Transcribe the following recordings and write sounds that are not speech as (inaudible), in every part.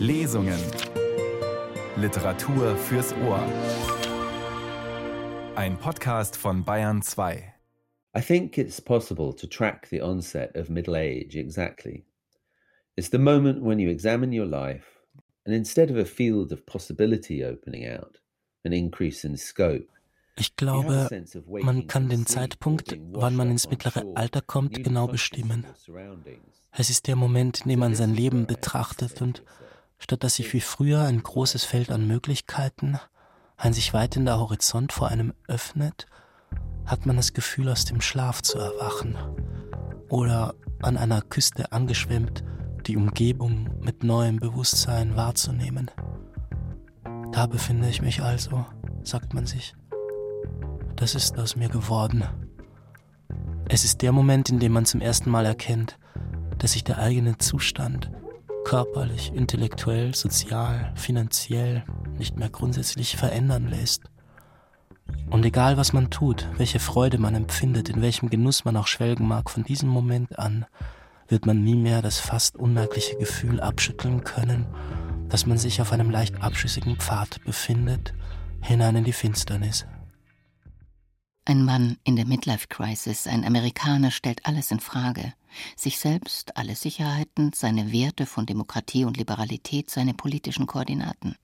Lesungen. Literatur fürs Ohr. Ein Podcast von Bayern 2. I think it's possible to track the onset of middle age exactly. It's the moment when you examine your life, and instead of a field of possibility opening out, an increase in scope, Ich glaube, man kann den Zeitpunkt, wann man ins mittlere Alter kommt, genau bestimmen. Es ist der Moment, in dem man sein Leben betrachtet und statt dass sich wie früher ein großes Feld an Möglichkeiten, ein sich weitender Horizont vor einem öffnet, hat man das Gefühl, aus dem Schlaf zu erwachen oder an einer Küste angeschwemmt, die Umgebung mit neuem Bewusstsein wahrzunehmen. Da befinde ich mich also, sagt man sich. Das ist aus mir geworden. Es ist der Moment, in dem man zum ersten Mal erkennt, dass sich der eigene Zustand körperlich, intellektuell, sozial, finanziell nicht mehr grundsätzlich verändern lässt. Und egal was man tut, welche Freude man empfindet, in welchem Genuss man auch schwelgen mag, von diesem Moment an wird man nie mehr das fast unmerkliche Gefühl abschütteln können, dass man sich auf einem leicht abschüssigen Pfad befindet, hinein in die Finsternis. Ein Mann in der Midlife Crisis, ein Amerikaner, stellt alles in Frage. Sich selbst, alle Sicherheiten, seine Werte von Demokratie und Liberalität, seine politischen Koordinaten.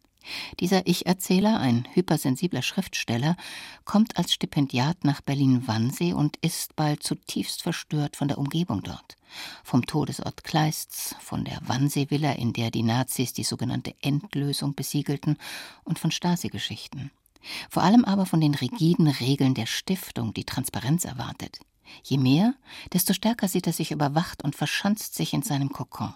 Dieser Ich-Erzähler, ein hypersensibler Schriftsteller, kommt als Stipendiat nach Berlin-Wannsee und ist bald zutiefst verstört von der Umgebung dort. Vom Todesort Kleists, von der Wannsee-Villa, in der die Nazis die sogenannte Endlösung besiegelten, und von Stasi-Geschichten. Vor allem aber von den rigiden Regeln der Stiftung, die Transparenz erwartet. Je mehr, desto stärker sieht er sich überwacht und verschanzt sich in seinem Kokon.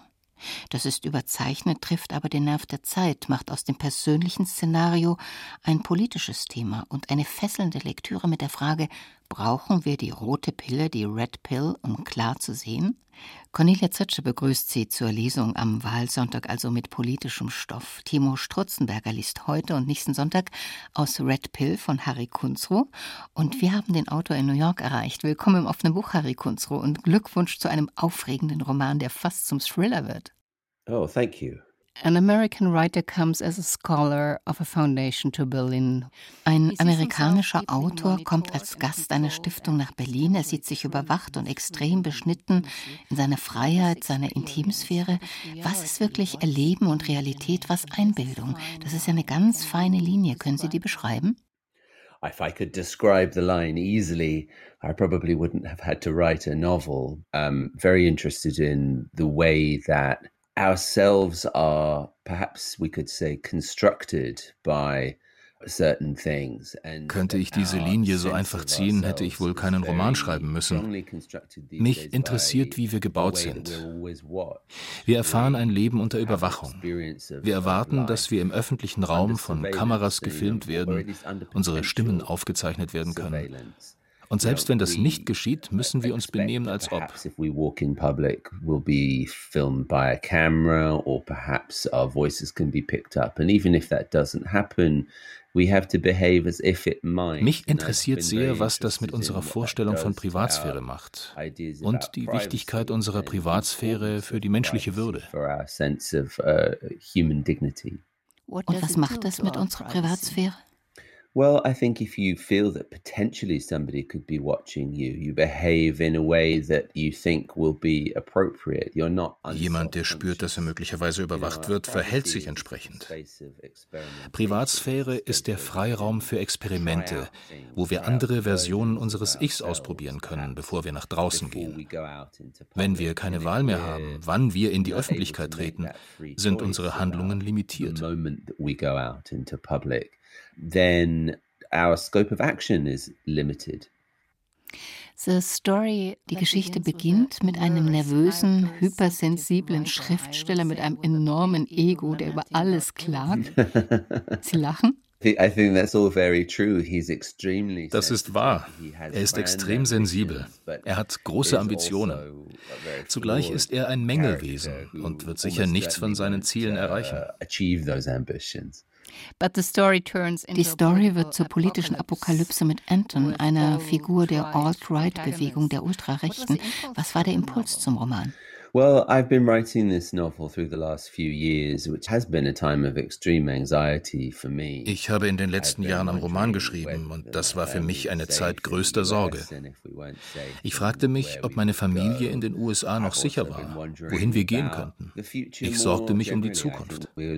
Das ist überzeichnet, trifft aber den Nerv der Zeit, macht aus dem persönlichen Szenario ein politisches Thema und eine fesselnde Lektüre mit der Frage, brauchen wir die rote Pille, die Red Pill, um klar zu sehen? Cornelia Zötsche begrüßt Sie zur Lesung am Wahlsonntag also mit politischem Stoff. Timo Strutzenberger liest heute und nächsten Sonntag aus Red Pill von Harry Kunzrow. Und wir haben den Autor in New York erreicht. Willkommen im offenen Buch, Harry Kunzrow, und Glückwunsch zu einem aufregenden Roman, der fast zum Thriller wird. Oh, thank you. An American writer comes as a scholar of a foundation to Berlin. Ein amerikanischer Autor kommt als Gast einer Stiftung nach Berlin. Er sieht sich überwacht und extrem beschnitten in seiner Freiheit, seiner Intimsphäre. Was ist wirklich Erleben und Realität, was Einbildung? Das ist ja eine ganz feine Linie. Können Sie die beschreiben? If I could describe the line easily, I probably wouldn't have had to write a novel. I'm very interested in the way that ourselves are perhaps we could say constructed by Könnte ich diese Linie so einfach ziehen, hätte ich wohl keinen Roman schreiben müssen. Mich interessiert, wie wir gebaut sind. Wir erfahren ein Leben unter Überwachung. Wir erwarten, dass wir im öffentlichen Raum von Kameras gefilmt werden, unsere Stimmen aufgezeichnet werden können. Und selbst wenn das nicht geschieht, müssen wir uns benehmen, als ob. If we walk in public, we'll be filmed by a camera or perhaps our voices can be picked up. And even if that doesn't happen, mich interessiert sehr, was das mit unserer Vorstellung von Privatsphäre macht und die Wichtigkeit unserer Privatsphäre für die menschliche Würde. Uh, und was macht das mit unserer Privatsphäre? Well, I think if you feel that potentially somebody could be watching you, you behave in a way that you think will be appropriate. You're not Jemand, der spürt, dass er möglicherweise überwacht wird, verhält sich entsprechend. Privatsphäre ist der Freiraum für Experimente, wo wir andere Versionen unseres Ichs ausprobieren können, bevor wir nach draußen gehen. Wenn wir keine Wahl mehr haben, wann wir in die Öffentlichkeit treten, sind unsere Handlungen limitiert then our scope of action is limited. The Story, die Geschichte beginnt mit einem nervösen, hypersensiblen Schriftsteller mit einem enormen Ego, der über alles klagt. (laughs) Sie lachen? Das ist wahr. Er ist extrem sensibel. Er hat große Ambitionen. Zugleich ist er ein Mängelwesen und wird sicher nichts von seinen Zielen erreichen. Die Story wird zur politischen Apokalypse mit Anton, einer Figur der Alt-Right-Bewegung der Ultrarechten. Was war der Impuls zum Roman? Well, I've been writing this novel through the last few years, which has been a time of extreme anxiety for me. Ich habe in den letzten Jahren am Roman geschrieben und das war für mich eine Zeit größter Sorge. Ich fragte mich, ob meine Familie in den USA noch sicher war, wohin wir gehen könnten. Ich sorgte mich um die Zukunft. Wir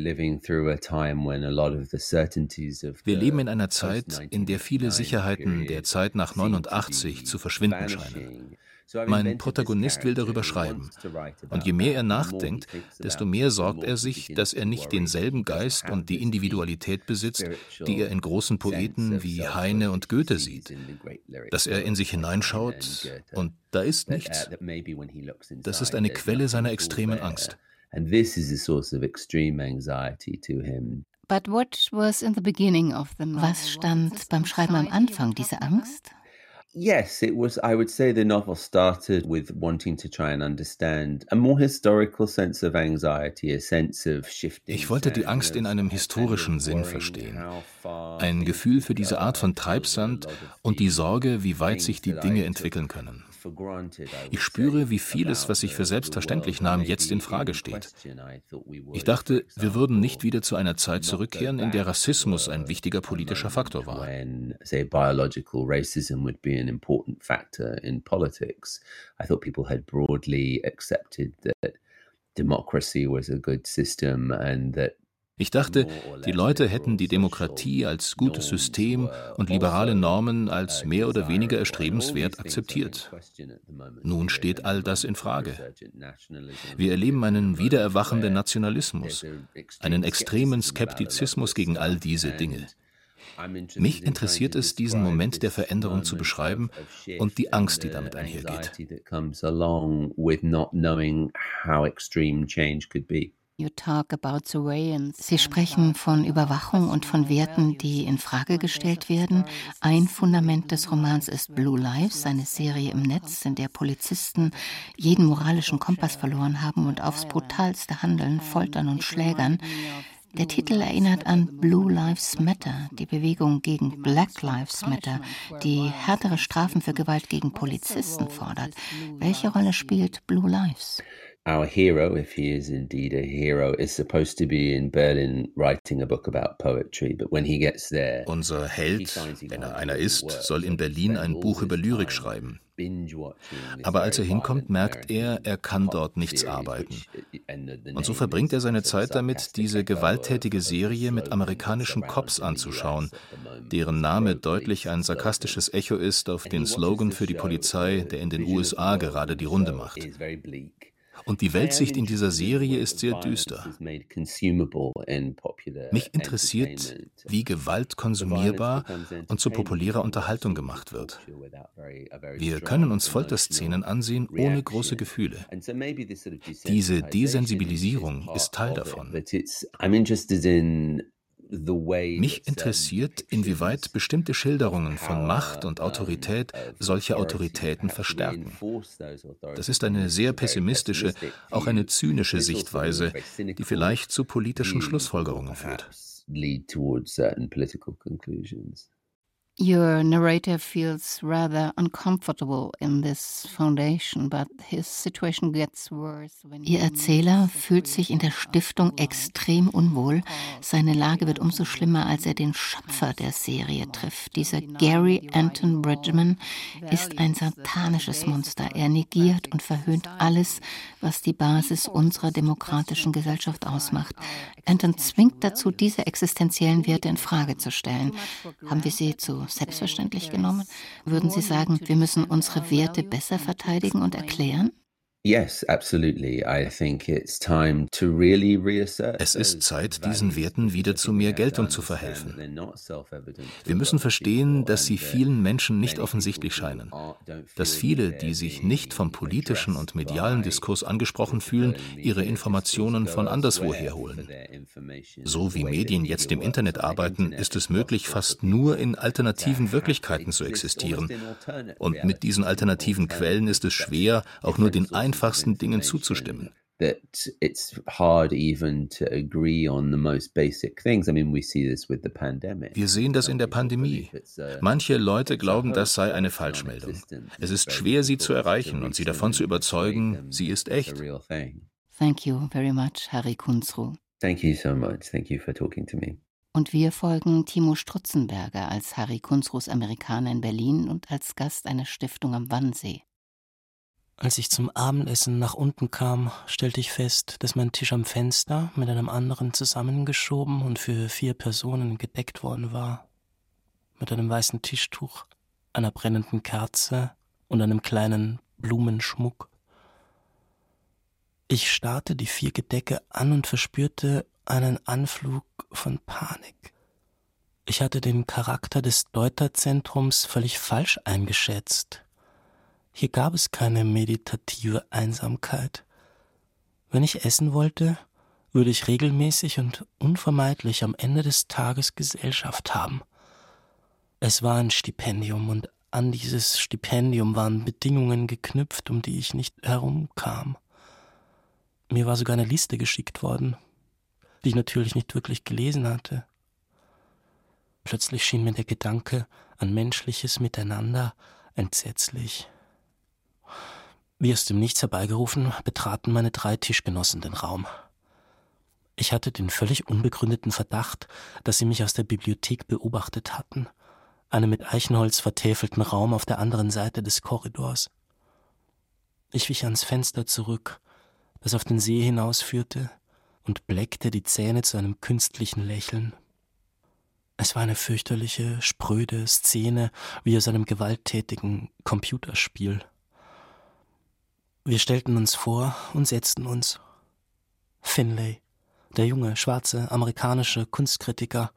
leben in einer Zeit, in der viele Sicherheiten der Zeit nach 89 zu verschwinden scheinen. Mein Protagonist will darüber schreiben. Und je mehr er nachdenkt, desto mehr sorgt er sich, dass er nicht denselben Geist und die Individualität besitzt, die er in großen Poeten wie Heine und Goethe sieht. Dass er in sich hineinschaut und da ist nichts. Das ist eine Quelle seiner extremen Angst. Was stand beim Schreiben am Anfang, diese Angst? Yes, it was. I would say the novel started with wanting to try and understand a more historical sense of anxiety, a sense of shifting. Ich wollte die Angst in einem historischen Sinn verstehen. Ein Gefühl für diese Art von Treibsand und die Sorge, wie weit sich die Dinge entwickeln können. Ich spüre, wie vieles, was ich für selbstverständlich nahm, jetzt in Frage steht. Ich dachte, wir würden nicht wieder zu einer Zeit zurückkehren, in der Rassismus ein wichtiger politischer Faktor war. democracy was a good system and that ich dachte, die Leute hätten die Demokratie als gutes System und liberale Normen als mehr oder weniger erstrebenswert akzeptiert. Nun steht all das in Frage. Wir erleben einen wiedererwachenden Nationalismus, einen extremen Skeptizismus gegen all diese Dinge. Mich interessiert es, diesen Moment der Veränderung zu beschreiben und die Angst, die damit einhergeht. Sie sprechen von Überwachung und von Werten, die in Frage gestellt werden. Ein Fundament des Romans ist Blue Lives, eine Serie im Netz, in der Polizisten jeden moralischen Kompass verloren haben und aufs brutalste handeln, foltern und schlägern. Der Titel erinnert an Blue Lives Matter, die Bewegung gegen Black Lives Matter, die härtere Strafen für Gewalt gegen Polizisten fordert. Welche Rolle spielt Blue Lives? Our hero, if he is indeed a hero, is supposed to be in Berlin writing a book about poetry. But when he gets there, unser Held, wenn er einer ist, soll in Berlin ein Buch über Lyrik schreiben. Aber als er hinkommt, merkt er, er kann dort nichts arbeiten. Und so verbringt er seine Zeit damit, diese gewalttätige Serie mit amerikanischen Cops anzuschauen, deren Name deutlich ein sarkastisches Echo ist auf den Slogan für die Polizei, der in den USA gerade die Runde macht. Und die Weltsicht in dieser Serie ist sehr düster. Mich interessiert, wie Gewalt konsumierbar und zu populärer Unterhaltung gemacht wird. Wir können uns Folterszenen ansehen ohne große Gefühle. Diese Desensibilisierung ist Teil davon. Mich interessiert, inwieweit bestimmte Schilderungen von Macht und Autorität solche Autoritäten verstärken. Das ist eine sehr pessimistische, auch eine zynische Sichtweise, die vielleicht zu politischen Schlussfolgerungen führt. Your narrator feels rather uncomfortable in this foundation, but his situation gets worse when Ihr Erzähler fühlt sich in der Stiftung extrem unwohl. Seine Lage wird umso schlimmer, als er den Schöpfer der Serie trifft. Dieser Gary Anton Bridgman ist ein satanisches Monster. Er negiert und verhöhnt alles, was die Basis unserer demokratischen Gesellschaft ausmacht. Anton zwingt dazu, diese existenziellen Werte in Frage zu stellen. Haben wir sie zu selbstverständlich genommen? Würden Sie sagen, wir müssen unsere Werte besser verteidigen und erklären? Es ist Zeit, diesen Werten wieder zu mehr Geltung zu verhelfen. Wir müssen verstehen, dass sie vielen Menschen nicht offensichtlich scheinen. Dass viele, die sich nicht vom politischen und medialen Diskurs angesprochen fühlen, ihre Informationen von anderswo herholen. So wie Medien jetzt im Internet arbeiten, ist es möglich, fast nur in alternativen Wirklichkeiten zu existieren. Und mit diesen alternativen Quellen ist es schwer, auch nur den einfachsten Dingen zuzustimmen. that it's hard even to agree on the most basic things. I mean, we see this with the pandemic. Wir sehen das in der Pandemie. Manche Leute glauben, das sei eine Falschmeldung. Es ist schwer, sie zu erreichen und sie davon zu überzeugen, sie ist echt. Thank you very much, Harry Kunzru. Thank you so much. Thank you for talking to me. Und wir folgen Timo Strutzenberger als Harry Kunzrus Amerikaner in Berlin und als Gast einer Stiftung am Wannsee. Als ich zum Abendessen nach unten kam, stellte ich fest, dass mein Tisch am Fenster mit einem anderen zusammengeschoben und für vier Personen gedeckt worden war. Mit einem weißen Tischtuch, einer brennenden Kerze und einem kleinen Blumenschmuck. Ich starrte die vier Gedecke an und verspürte einen Anflug von Panik. Ich hatte den Charakter des Deuterzentrums völlig falsch eingeschätzt. Hier gab es keine meditative Einsamkeit. Wenn ich essen wollte, würde ich regelmäßig und unvermeidlich am Ende des Tages Gesellschaft haben. Es war ein Stipendium und an dieses Stipendium waren Bedingungen geknüpft, um die ich nicht herumkam. Mir war sogar eine Liste geschickt worden, die ich natürlich nicht wirklich gelesen hatte. Plötzlich schien mir der Gedanke an menschliches Miteinander entsetzlich. Wie aus dem Nichts herbeigerufen, betraten meine drei Tischgenossen den Raum. Ich hatte den völlig unbegründeten Verdacht, dass sie mich aus der Bibliothek beobachtet hatten, einen mit Eichenholz vertäfelten Raum auf der anderen Seite des Korridors. Ich wich ans Fenster zurück, das auf den See hinausführte, und bleckte die Zähne zu einem künstlichen Lächeln. Es war eine fürchterliche, spröde Szene wie aus einem gewalttätigen Computerspiel. Wir stellten uns vor und setzten uns. Finlay, der junge, schwarze, amerikanische Kunstkritiker,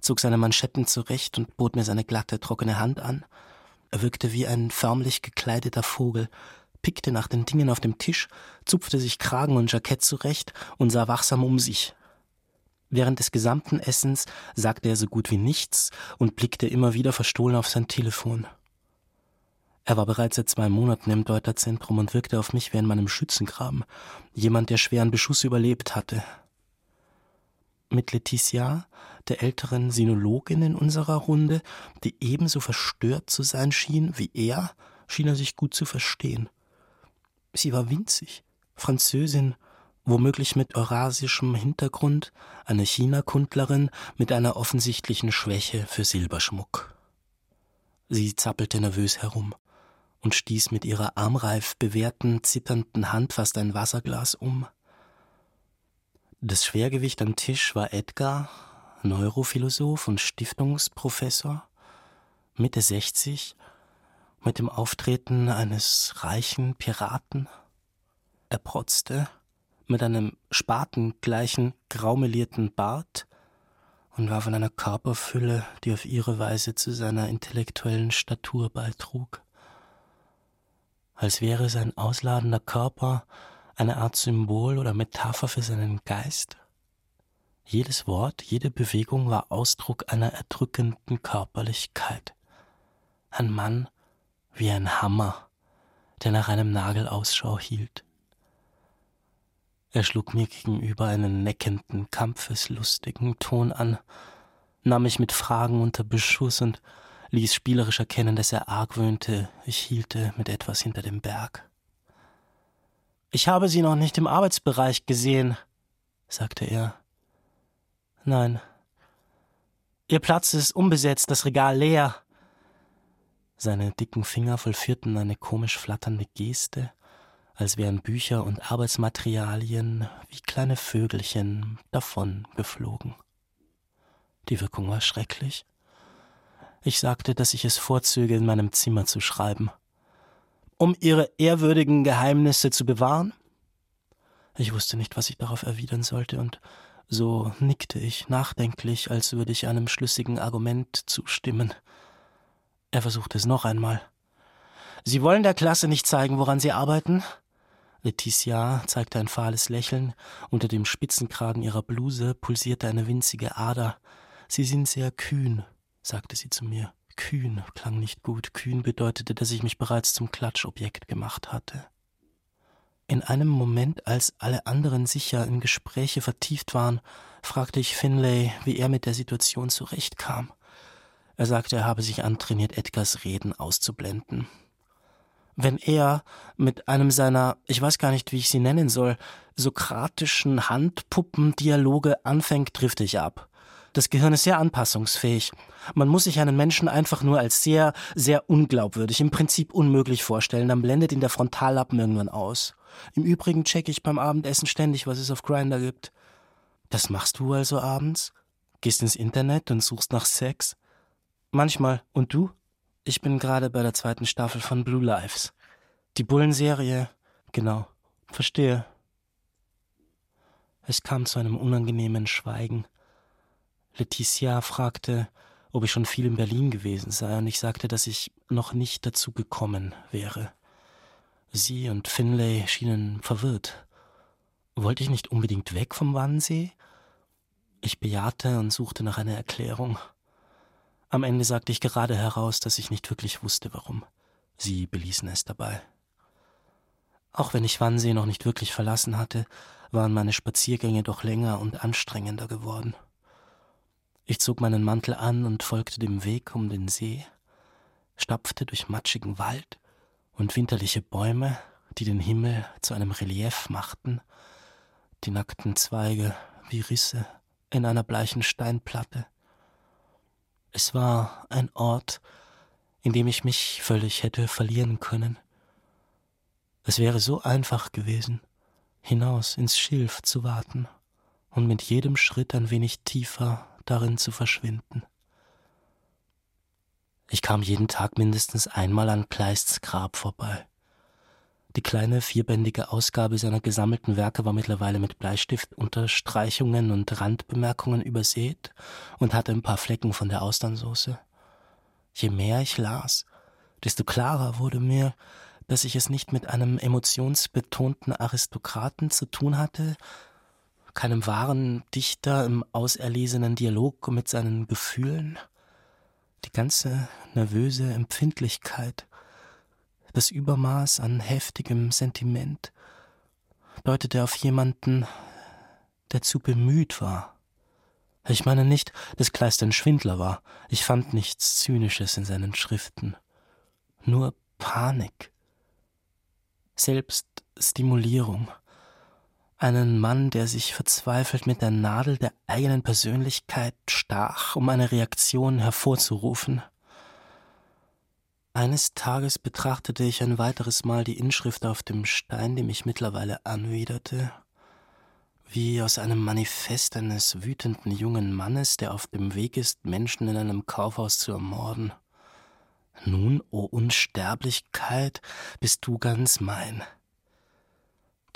zog seine Manschetten zurecht und bot mir seine glatte, trockene Hand an. Er wirkte wie ein förmlich gekleideter Vogel, pickte nach den Dingen auf dem Tisch, zupfte sich Kragen und Jackett zurecht und sah wachsam um sich. Während des gesamten Essens sagte er so gut wie nichts und blickte immer wieder verstohlen auf sein Telefon. Er war bereits seit zwei Monaten im Deuterzentrum und wirkte auf mich wie in meinem Schützengraben, jemand, der schweren Beschuss überlebt hatte. Mit Letitia, der älteren Sinologin in unserer Runde, die ebenso verstört zu sein schien wie er, schien er sich gut zu verstehen. Sie war winzig, Französin, womöglich mit eurasischem Hintergrund, eine China-Kundlerin mit einer offensichtlichen Schwäche für Silberschmuck. Sie zappelte nervös herum und stieß mit ihrer armreif bewehrten, zitternden Hand fast ein Wasserglas um. Das Schwergewicht am Tisch war Edgar, Neurophilosoph und Stiftungsprofessor, Mitte 60, mit dem Auftreten eines reichen Piraten. Er protzte mit einem spatengleichen, graumelierten Bart und war von einer Körperfülle, die auf ihre Weise zu seiner intellektuellen Statur beitrug als wäre sein ausladender Körper eine Art Symbol oder Metapher für seinen Geist. Jedes Wort, jede Bewegung war Ausdruck einer erdrückenden Körperlichkeit. Ein Mann wie ein Hammer, der nach einem Nagel Ausschau hielt. Er schlug mir gegenüber einen neckenden, kampfeslustigen Ton an, nahm mich mit Fragen unter Beschuss und ließ spielerisch erkennen, dass er argwöhnte, ich hielte mit etwas hinter dem Berg. Ich habe Sie noch nicht im Arbeitsbereich gesehen, sagte er. Nein. Ihr Platz ist unbesetzt, das Regal leer. Seine dicken Finger vollführten eine komisch flatternde Geste, als wären Bücher und Arbeitsmaterialien wie kleine Vögelchen davon geflogen. Die Wirkung war schrecklich. Ich sagte, dass ich es vorzöge, in meinem Zimmer zu schreiben. Um ihre ehrwürdigen Geheimnisse zu bewahren? Ich wusste nicht, was ich darauf erwidern sollte, und so nickte ich nachdenklich, als würde ich einem schlüssigen Argument zustimmen. Er versuchte es noch einmal. Sie wollen der Klasse nicht zeigen, woran Sie arbeiten? Letitia zeigte ein fahles Lächeln, unter dem Spitzenkragen ihrer Bluse pulsierte eine winzige Ader. Sie sind sehr kühn, sagte sie zu mir. Kühn klang nicht gut. Kühn bedeutete, dass ich mich bereits zum Klatschobjekt gemacht hatte. In einem Moment, als alle anderen sicher in Gespräche vertieft waren, fragte ich Finlay, wie er mit der Situation zurechtkam. Er sagte, er habe sich antrainiert, Edgars Reden auszublenden. Wenn er mit einem seiner, ich weiß gar nicht, wie ich sie nennen soll, sokratischen Handpuppendialoge anfängt, drifte ich ab. Das Gehirn ist sehr anpassungsfähig. Man muss sich einen Menschen einfach nur als sehr, sehr unglaubwürdig, im Prinzip unmöglich vorstellen, dann blendet ihn der Frontallappen irgendwann aus. Im Übrigen checke ich beim Abendessen ständig, was es auf Grinder gibt. Das machst du also abends? Gehst ins Internet und suchst nach Sex? Manchmal. Und du? Ich bin gerade bei der zweiten Staffel von Blue Lives. Die Bullenserie. Genau. Verstehe. Es kam zu einem unangenehmen Schweigen. Leticia fragte, ob ich schon viel in Berlin gewesen sei, und ich sagte, dass ich noch nicht dazu gekommen wäre. Sie und Finlay schienen verwirrt. Wollte ich nicht unbedingt weg vom Wannsee? Ich bejahte und suchte nach einer Erklärung. Am Ende sagte ich gerade heraus, dass ich nicht wirklich wusste, warum. Sie beließen es dabei. Auch wenn ich Wannsee noch nicht wirklich verlassen hatte, waren meine Spaziergänge doch länger und anstrengender geworden. Ich zog meinen Mantel an und folgte dem Weg um den See, stapfte durch matschigen Wald und winterliche Bäume, die den Himmel zu einem Relief machten, die nackten Zweige wie Risse in einer bleichen Steinplatte. Es war ein Ort, in dem ich mich völlig hätte verlieren können. Es wäre so einfach gewesen, hinaus ins Schilf zu warten und mit jedem Schritt ein wenig tiefer darin zu verschwinden. Ich kam jeden Tag mindestens einmal an Kleists Grab vorbei. Die kleine vierbändige Ausgabe seiner gesammelten Werke war mittlerweile mit Bleistiftunterstreichungen und Randbemerkungen übersät und hatte ein paar Flecken von der Austernsoße. Je mehr ich las, desto klarer wurde mir, dass ich es nicht mit einem emotionsbetonten Aristokraten zu tun hatte, keinem wahren Dichter im auserlesenen Dialog mit seinen Gefühlen. Die ganze nervöse Empfindlichkeit, das Übermaß an heftigem Sentiment deutete auf jemanden, der zu bemüht war. Ich meine nicht, dass Kleist ein Schwindler war. Ich fand nichts Zynisches in seinen Schriften. Nur Panik. Selbststimulierung einen Mann, der sich verzweifelt mit der Nadel der eigenen Persönlichkeit stach, um eine Reaktion hervorzurufen. Eines Tages betrachtete ich ein weiteres Mal die Inschrift auf dem Stein, die mich mittlerweile anwiderte, wie aus einem Manifest eines wütenden jungen Mannes, der auf dem Weg ist, Menschen in einem Kaufhaus zu ermorden. Nun, o oh Unsterblichkeit, bist du ganz mein.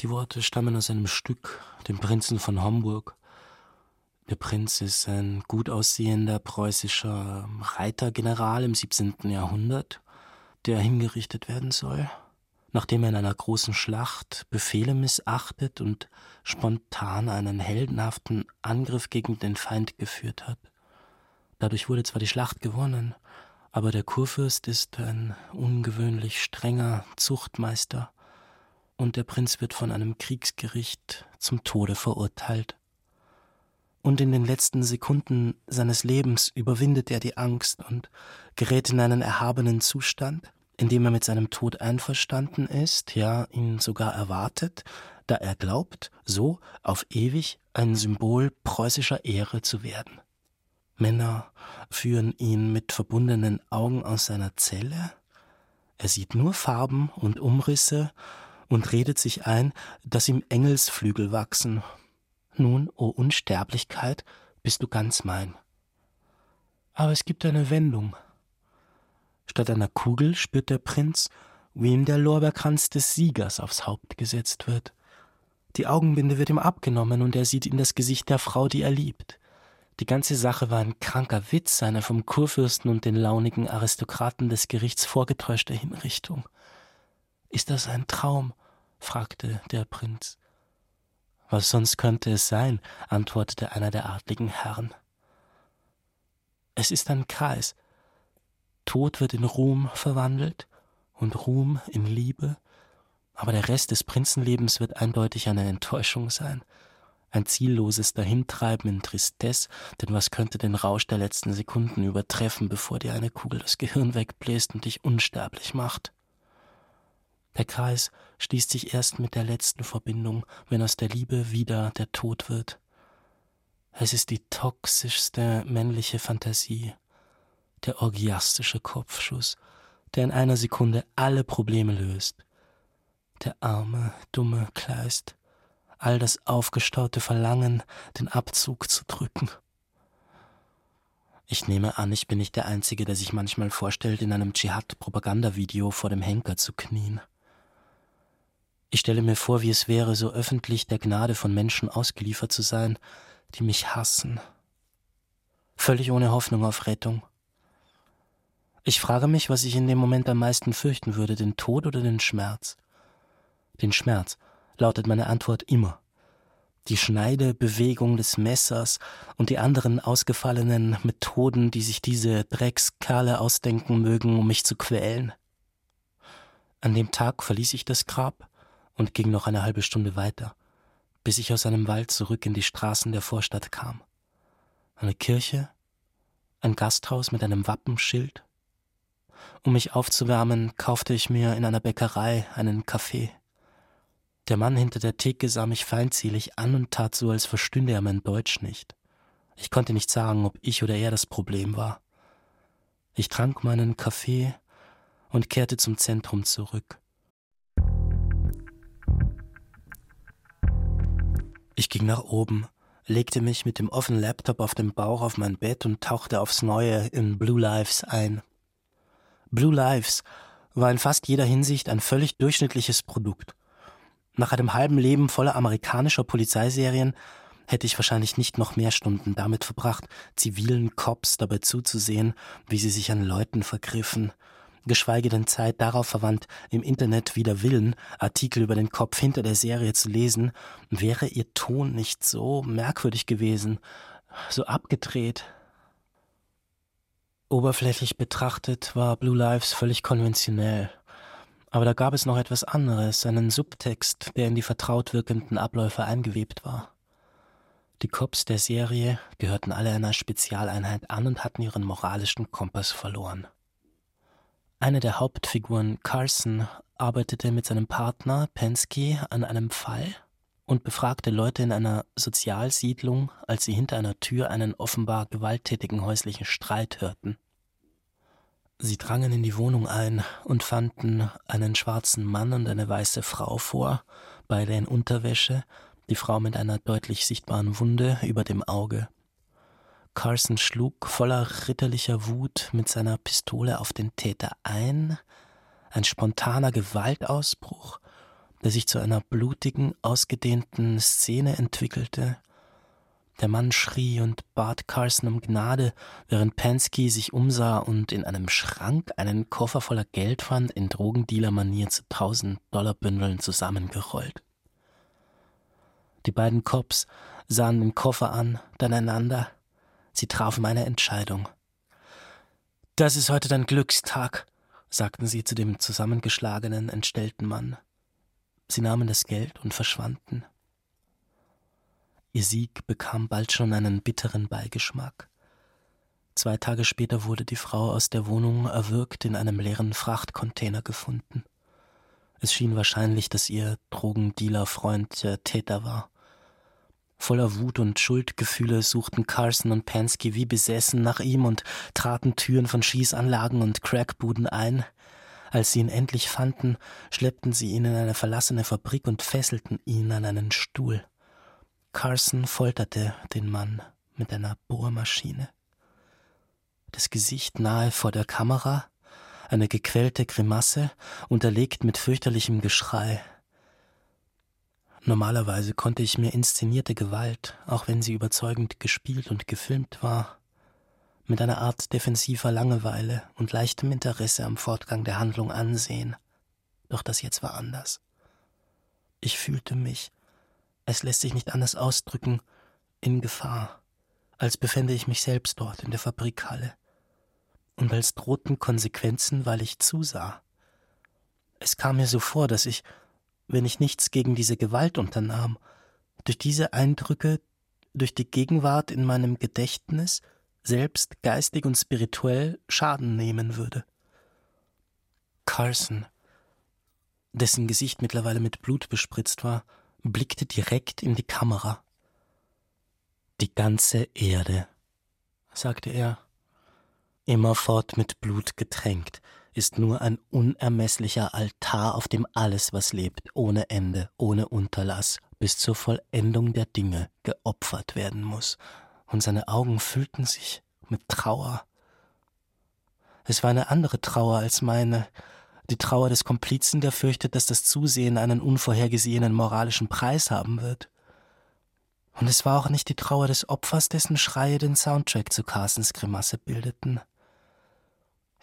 Die Worte stammen aus einem Stück, dem Prinzen von Homburg. Der Prinz ist ein gut aussehender preußischer Reitergeneral im 17. Jahrhundert, der hingerichtet werden soll, nachdem er in einer großen Schlacht Befehle missachtet und spontan einen heldenhaften Angriff gegen den Feind geführt hat. Dadurch wurde zwar die Schlacht gewonnen, aber der Kurfürst ist ein ungewöhnlich strenger Zuchtmeister und der Prinz wird von einem Kriegsgericht zum Tode verurteilt. Und in den letzten Sekunden seines Lebens überwindet er die Angst und gerät in einen erhabenen Zustand, in dem er mit seinem Tod einverstanden ist, ja ihn sogar erwartet, da er glaubt, so auf ewig ein Symbol preußischer Ehre zu werden. Männer führen ihn mit verbundenen Augen aus seiner Zelle, er sieht nur Farben und Umrisse und redet sich ein, dass ihm Engelsflügel wachsen. Nun, o oh Unsterblichkeit, bist du ganz mein. Aber es gibt eine Wendung. Statt einer Kugel spürt der Prinz, wie ihm der Lorbeerkranz des Siegers aufs Haupt gesetzt wird. Die Augenbinde wird ihm abgenommen und er sieht in das Gesicht der Frau, die er liebt. Die ganze Sache war ein kranker Witz, eine vom Kurfürsten und den launigen Aristokraten des Gerichts vorgetäuschte Hinrichtung. Ist das ein Traum? fragte der Prinz. Was sonst könnte es sein? antwortete einer der adligen Herren. Es ist ein Kreis. Tod wird in Ruhm verwandelt und Ruhm in Liebe Aber der Rest des Prinzenlebens wird eindeutig eine Enttäuschung sein. Ein zielloses Dahintreiben in Tristesse, denn was könnte den Rausch der letzten Sekunden übertreffen, bevor dir eine Kugel das Gehirn wegbläst und dich unsterblich macht? Der Kreis schließt sich erst mit der letzten Verbindung, wenn aus der Liebe wieder der Tod wird. Es ist die toxischste männliche Fantasie, der orgiastische Kopfschuss, der in einer Sekunde alle Probleme löst. Der arme, dumme Kleist, all das aufgestaute Verlangen, den Abzug zu drücken. Ich nehme an, ich bin nicht der Einzige, der sich manchmal vorstellt, in einem Dschihad-Propagandavideo vor dem Henker zu knien. Ich stelle mir vor, wie es wäre, so öffentlich der Gnade von Menschen ausgeliefert zu sein, die mich hassen. Völlig ohne Hoffnung auf Rettung. Ich frage mich, was ich in dem Moment am meisten fürchten würde, den Tod oder den Schmerz. Den Schmerz, lautet meine Antwort immer. Die Schneidebewegung des Messers und die anderen ausgefallenen Methoden, die sich diese Dreckskerle ausdenken mögen, um mich zu quälen. An dem Tag verließ ich das Grab und ging noch eine halbe Stunde weiter bis ich aus einem Wald zurück in die Straßen der Vorstadt kam. Eine Kirche, ein Gasthaus mit einem Wappenschild. Um mich aufzuwärmen, kaufte ich mir in einer Bäckerei einen Kaffee. Der Mann hinter der Theke sah mich feindselig an und tat so, als verstünde er mein Deutsch nicht. Ich konnte nicht sagen, ob ich oder er das Problem war. Ich trank meinen Kaffee und kehrte zum Zentrum zurück. Ich ging nach oben, legte mich mit dem offenen Laptop auf dem Bauch auf mein Bett und tauchte aufs Neue in Blue Lives ein. Blue Lives war in fast jeder Hinsicht ein völlig durchschnittliches Produkt. Nach einem halben Leben voller amerikanischer Polizeiserien hätte ich wahrscheinlich nicht noch mehr Stunden damit verbracht, zivilen Cops dabei zuzusehen, wie sie sich an Leuten vergriffen, geschweige denn Zeit darauf verwandt, im Internet wider Willen Artikel über den Kopf hinter der Serie zu lesen, wäre ihr Ton nicht so merkwürdig gewesen, so abgedreht. Oberflächlich betrachtet war Blue Lives völlig konventionell. Aber da gab es noch etwas anderes, einen Subtext, der in die vertraut wirkenden Abläufe eingewebt war. Die Cops der Serie gehörten alle einer Spezialeinheit an und hatten ihren moralischen Kompass verloren. Eine der Hauptfiguren, Carson, arbeitete mit seinem Partner Pensky an einem Fall und befragte Leute in einer Sozialsiedlung, als sie hinter einer Tür einen offenbar gewalttätigen häuslichen Streit hörten. Sie drangen in die Wohnung ein und fanden einen schwarzen Mann und eine weiße Frau vor, beide in Unterwäsche, die Frau mit einer deutlich sichtbaren Wunde über dem Auge. Carson schlug voller ritterlicher Wut mit seiner Pistole auf den Täter ein, ein spontaner Gewaltausbruch, der sich zu einer blutigen, ausgedehnten Szene entwickelte. Der Mann schrie und bat Carson um Gnade, während Pansky sich umsah und in einem Schrank einen Koffer voller Geld fand, in Drogendealer-Manier zu tausend Dollarbündeln zusammengerollt. Die beiden Cops sahen den Koffer an, dann einander, Sie trafen meine Entscheidung. Das ist heute dein Glückstag, sagten sie zu dem zusammengeschlagenen, entstellten Mann. Sie nahmen das Geld und verschwanden. Ihr Sieg bekam bald schon einen bitteren Beigeschmack. Zwei Tage später wurde die Frau aus der Wohnung erwürgt in einem leeren Frachtcontainer gefunden. Es schien wahrscheinlich, dass ihr Drogendealer-Freund der Täter war. Voller Wut und Schuldgefühle suchten Carson und Pansky wie besessen nach ihm und traten Türen von Schießanlagen und Crackbuden ein. Als sie ihn endlich fanden, schleppten sie ihn in eine verlassene Fabrik und fesselten ihn an einen Stuhl. Carson folterte den Mann mit einer Bohrmaschine. Das Gesicht nahe vor der Kamera, eine gequälte Grimasse, unterlegt mit fürchterlichem Geschrei. Normalerweise konnte ich mir inszenierte Gewalt, auch wenn sie überzeugend gespielt und gefilmt war, mit einer Art defensiver Langeweile und leichtem Interesse am Fortgang der Handlung ansehen. Doch das jetzt war anders. Ich fühlte mich, es lässt sich nicht anders ausdrücken, in Gefahr, als befände ich mich selbst dort in der Fabrikhalle. Und als drohten Konsequenzen, weil ich zusah. Es kam mir so vor, dass ich wenn ich nichts gegen diese Gewalt unternahm, durch diese Eindrücke, durch die Gegenwart in meinem Gedächtnis selbst geistig und spirituell Schaden nehmen würde. Carson, dessen Gesicht mittlerweile mit Blut bespritzt war, blickte direkt in die Kamera. Die ganze Erde, sagte er, immerfort mit Blut getränkt, ist nur ein unermesslicher Altar, auf dem alles, was lebt, ohne Ende, ohne Unterlass, bis zur Vollendung der Dinge geopfert werden muss, und seine Augen füllten sich mit Trauer. Es war eine andere Trauer als meine, die Trauer des Komplizen, der fürchtet, dass das Zusehen einen unvorhergesehenen moralischen Preis haben wird. Und es war auch nicht die Trauer des Opfers, dessen Schreie den Soundtrack zu Carsons Grimasse bildeten.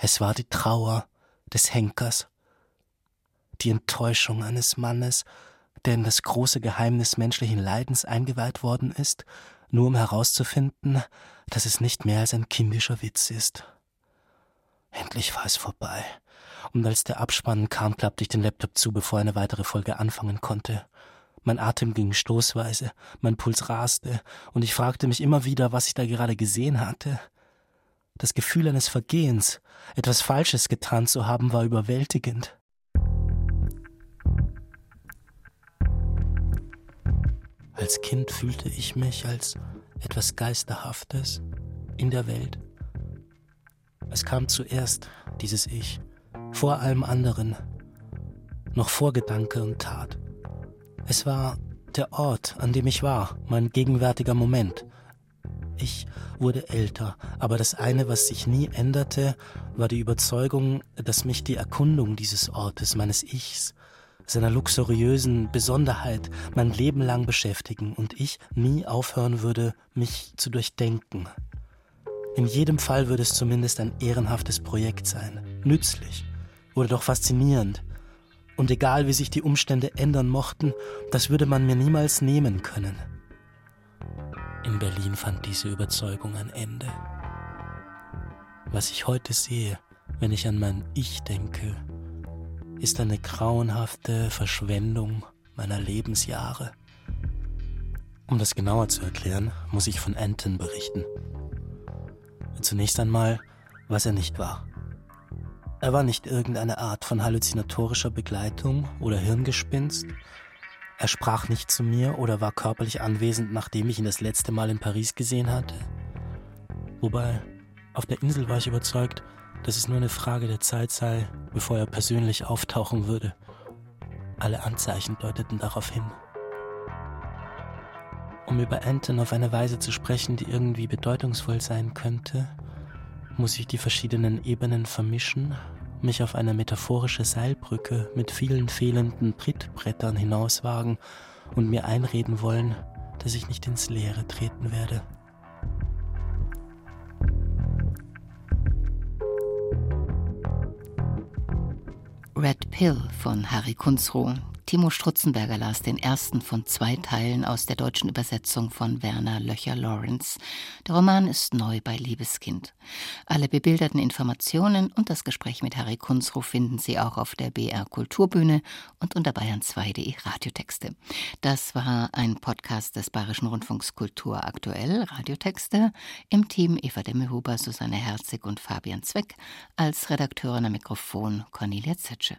Es war die Trauer des Henkers, die Enttäuschung eines Mannes, der in das große Geheimnis menschlichen Leidens eingeweiht worden ist, nur um herauszufinden, dass es nicht mehr als ein kindischer Witz ist. Endlich war es vorbei und als der Abspann kam, klappte ich den Laptop zu, bevor eine weitere Folge anfangen konnte. Mein Atem ging stoßweise, mein Puls raste, und ich fragte mich immer wieder, was ich da gerade gesehen hatte. Das Gefühl eines Vergehens, etwas Falsches getan zu haben, war überwältigend. Als Kind fühlte ich mich als etwas Geisterhaftes in der Welt. Es kam zuerst dieses Ich, vor allem anderen, noch vor Gedanke und Tat. Es war der Ort, an dem ich war, mein gegenwärtiger Moment. Ich wurde älter, aber das eine, was sich nie änderte, war die Überzeugung, dass mich die Erkundung dieses Ortes, meines Ichs, seiner luxuriösen Besonderheit mein Leben lang beschäftigen und ich nie aufhören würde, mich zu durchdenken. In jedem Fall würde es zumindest ein ehrenhaftes Projekt sein, nützlich, oder doch faszinierend. Und egal wie sich die Umstände ändern mochten, das würde man mir niemals nehmen können. In Berlin fand diese Überzeugung ein Ende. Was ich heute sehe, wenn ich an mein Ich denke, ist eine grauenhafte Verschwendung meiner Lebensjahre. Um das genauer zu erklären, muss ich von Anton berichten. Zunächst einmal, was er nicht war. Er war nicht irgendeine Art von halluzinatorischer Begleitung oder Hirngespinst. Er sprach nicht zu mir oder war körperlich anwesend, nachdem ich ihn das letzte Mal in Paris gesehen hatte. Wobei, auf der Insel war ich überzeugt, dass es nur eine Frage der Zeit sei, bevor er persönlich auftauchen würde. Alle Anzeichen deuteten darauf hin. Um über Anton auf eine Weise zu sprechen, die irgendwie bedeutungsvoll sein könnte, muss ich die verschiedenen Ebenen vermischen, mich auf eine metaphorische Seilbrücke mit vielen fehlenden Trittbrettern hinauswagen und mir einreden wollen, dass ich nicht ins Leere treten werde. Red Pill von Harry Kunzroh, Timo Strutzenberger las den ersten von zwei Teilen aus der deutschen Übersetzung von Werner Löcher-Lawrence. Der Roman ist neu bei Liebeskind. Alle bebilderten Informationen und das Gespräch mit Harry Kunzruh finden Sie auch auf der BR Kulturbühne und unter bayern2.de Radiotexte. Das war ein Podcast des Bayerischen Rundfunks Kultur aktuell, Radiotexte, im Team Eva Demmehuber, Susanne Herzig und Fabian Zweck, als Redakteurin am Mikrofon Cornelia Zetsche.